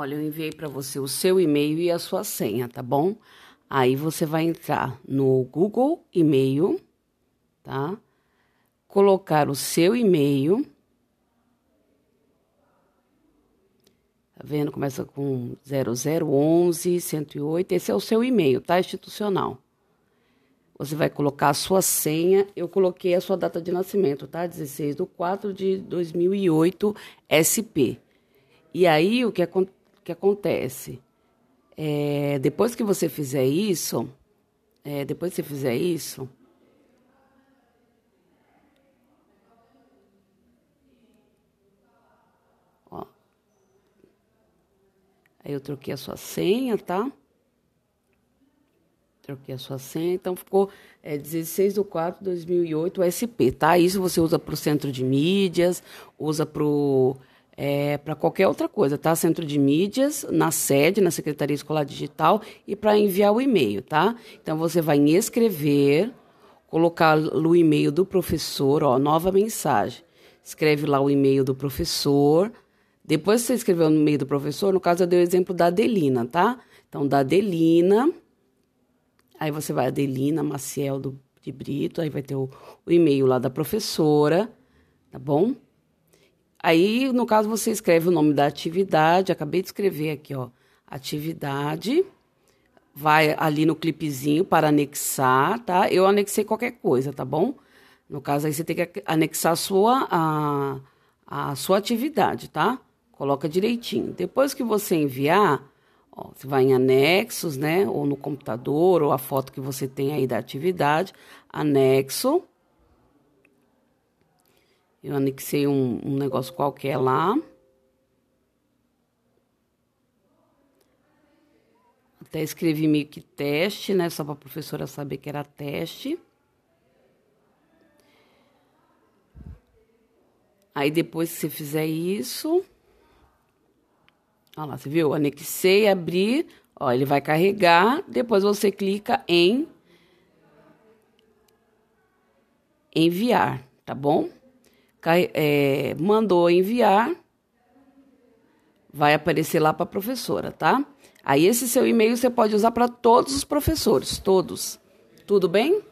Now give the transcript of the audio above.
Olha, eu enviei para você o seu e-mail e a sua senha, tá bom? Aí você vai entrar no Google e-mail, tá? Colocar o seu e-mail. Tá vendo? Começa com 0011 108. Esse é o seu e-mail, tá? Institucional. Você vai colocar a sua senha. Eu coloquei a sua data de nascimento, tá? 16 de 4 de 2008, SP. E aí, o que, que acontece? É, depois que você fizer isso, é, depois que você fizer isso, ó, aí eu troquei a sua senha, tá? Troquei a sua senha, então ficou é, 16 de 4 de 2008 SP, tá? Isso você usa para o centro de mídias, usa para o é, para qualquer outra coisa, tá? Centro de mídias, na sede, na Secretaria Escolar Digital e para enviar o e-mail, tá? Então você vai em escrever, colocar o e-mail do professor, ó, nova mensagem. Escreve lá o e-mail do professor. Depois que você escreveu no e-mail do professor, no caso eu dei o exemplo da Adelina, tá? Então, da Adelina, aí você vai Adelina Maciel do, de Brito, aí vai ter o, o e-mail lá da professora, tá bom? Aí, no caso, você escreve o nome da atividade, acabei de escrever aqui, ó, atividade, vai ali no clipezinho para anexar, tá? Eu anexei qualquer coisa, tá bom? No caso, aí você tem que anexar a sua, a, a sua atividade, tá? Coloca direitinho. Depois que você enviar, ó, você vai em anexos, né? Ou no computador, ou a foto que você tem aí da atividade, anexo. Eu anexei um, um negócio qualquer lá. Até escrevi meio que teste, né? Só para a professora saber que era teste. Aí depois que você fizer isso, olha lá, você viu? Anexei, abri, ó, ele vai carregar. Depois você clica em enviar, tá bom? É, mandou enviar, vai aparecer lá para a professora, tá? Aí esse seu e-mail você pode usar para todos os professores, todos. Tudo bem?